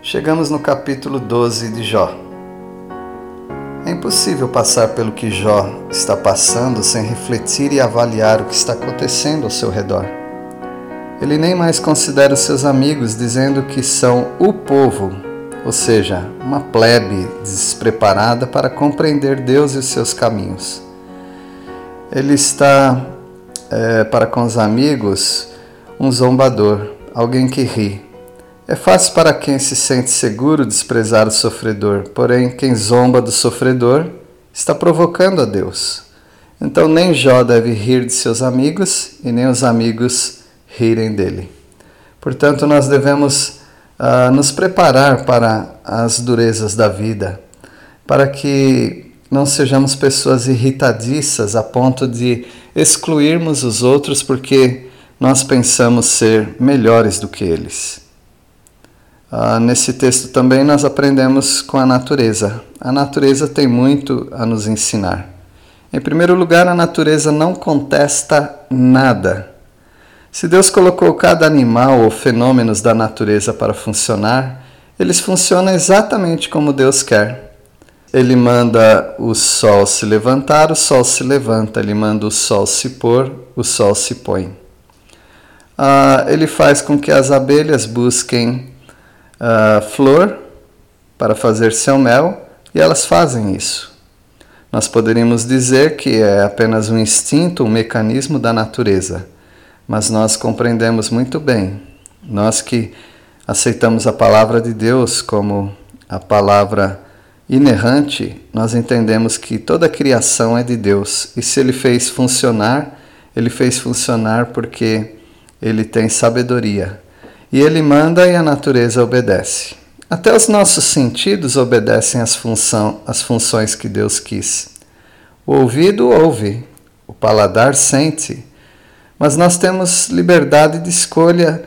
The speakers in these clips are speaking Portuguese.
Chegamos no capítulo 12 de Jó. É impossível passar pelo que Jó está passando sem refletir e avaliar o que está acontecendo ao seu redor. Ele nem mais considera os seus amigos, dizendo que são o povo, ou seja, uma plebe despreparada para compreender Deus e os seus caminhos. Ele está, é, para com os amigos, um zombador, alguém que ri é fácil para quem se sente seguro desprezar o sofredor, porém, quem zomba do sofredor está provocando a Deus. Então, nem Jó deve rir de seus amigos e nem os amigos rirem dele. Portanto, nós devemos uh, nos preparar para as durezas da vida, para que não sejamos pessoas irritadiças a ponto de excluirmos os outros porque nós pensamos ser melhores do que eles. Ah, nesse texto também nós aprendemos com a natureza. A natureza tem muito a nos ensinar. Em primeiro lugar, a natureza não contesta nada. Se Deus colocou cada animal ou fenômenos da natureza para funcionar, eles funcionam exatamente como Deus quer. Ele manda o sol se levantar, o sol se levanta. Ele manda o sol se pôr, o sol se põe. Ah, ele faz com que as abelhas busquem uh, flor para fazer seu mel e elas fazem isso. Nós poderíamos dizer que é apenas um instinto, um mecanismo da natureza, mas nós compreendemos muito bem, nós que aceitamos a palavra de Deus como a palavra inerrante, nós entendemos que toda a criação é de Deus e se ele fez funcionar, ele fez funcionar porque ele tem sabedoria e ele manda e a natureza obedece. Até os nossos sentidos obedecem às, função, funções que Deus quis. O ouvido ouve, o paladar sente, mas nós temos liberdade de escolha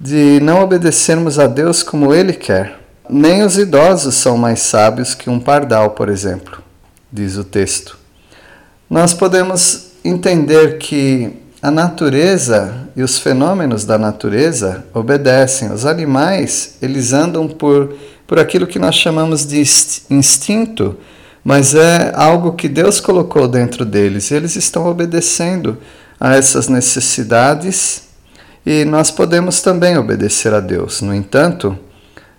de não obedecermos a Deus como Ele quer. Nem os idosos são mais sábios que um pardal, por exemplo, diz o texto. Nós podemos entender que a natureza e os fenômenos da natureza obedecem. Os animais, eles andam por, por aquilo que nós chamamos de instinto, mas é algo que Deus colocou dentro deles. Eles estão obedecendo a essas necessidades e nós podemos também obedecer a Deus. No entanto,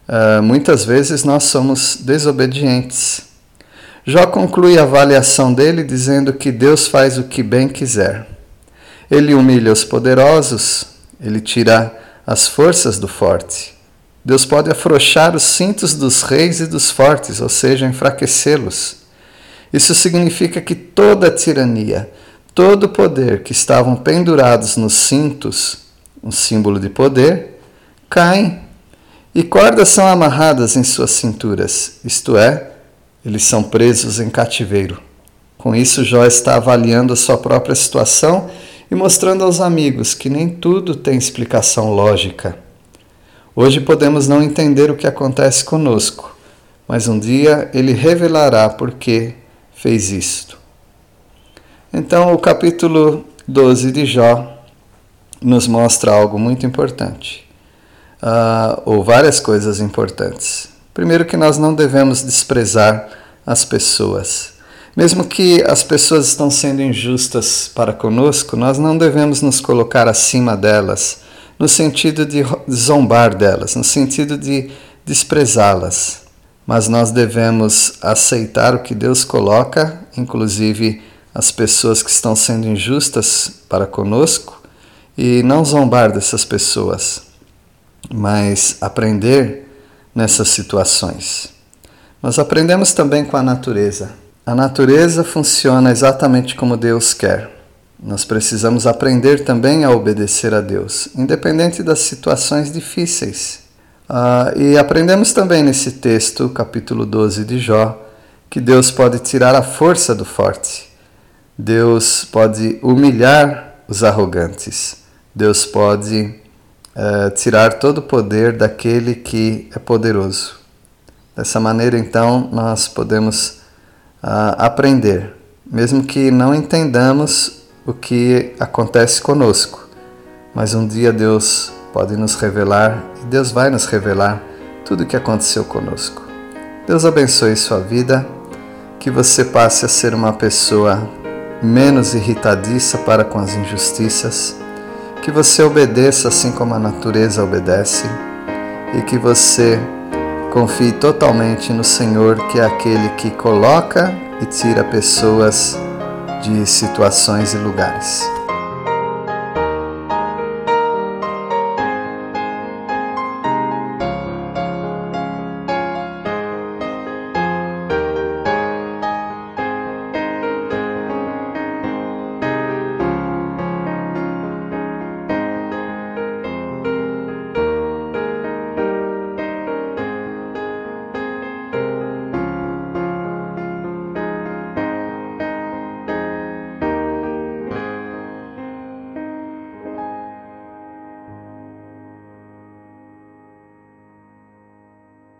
ah, muitas vezes nós somos desobedientes. Jó conclui a avaliação dele dizendo que Deus faz o que bem quiser. Ele humilha os poderosos, ele tira as forças do forte. Deus pode afrouxar os cintos dos reis e dos fortes, ou seja, enfraquecê-los. Isso significa que toda tirania, todo poder que estavam pendurados nos cintos, um símbolo de poder, caem e cordas são amarradas em suas cinturas, isto é, eles são presos em cativeiro. Com isso, Jó está avaliando a sua própria situação e mostrando aos amigos que nem tudo tem explicação lógica. Hoje podemos não entender o que acontece conosco, mas um dia ele revelará por que fez isto. Então, o capítulo 12 de Jó nos mostra algo muito importante, uh, ou várias coisas importantes. Primeiro, que nós não devemos desprezar as pessoas. Mesmo que as pessoas estão sendo injustas para conosco, nós não devemos nos colocar acima delas, no sentido de zombar delas, no sentido de desprezá-las. Mas nós devemos aceitar o que Deus coloca, inclusive as pessoas que estão sendo injustas para conosco, e não zombar dessas pessoas, mas aprender nessas situações. Nós aprendemos também com a natureza. A natureza funciona exatamente como Deus quer. Nós precisamos aprender também a obedecer a Deus, independente das situações difíceis. Uh, e aprendemos também nesse texto, capítulo 12 de Jó, que Deus pode tirar a força do forte, Deus pode humilhar os arrogantes, Deus pode uh, tirar todo o poder daquele que é poderoso. Dessa maneira, então, nós podemos uh, aprender, mesmo que não entendamos o que acontece conosco, mas um dia Deus pode nos revelar e Deus vai nos revelar tudo o que aconteceu conosco. Deus abençoe sua vida, que você passe a ser uma pessoa menos irritadiça para com as injustiças, que você obedeça assim como a natureza obedece e que você confie totalmente no Senhor, que é aquele que coloca e tira pessoas de situações e lugares.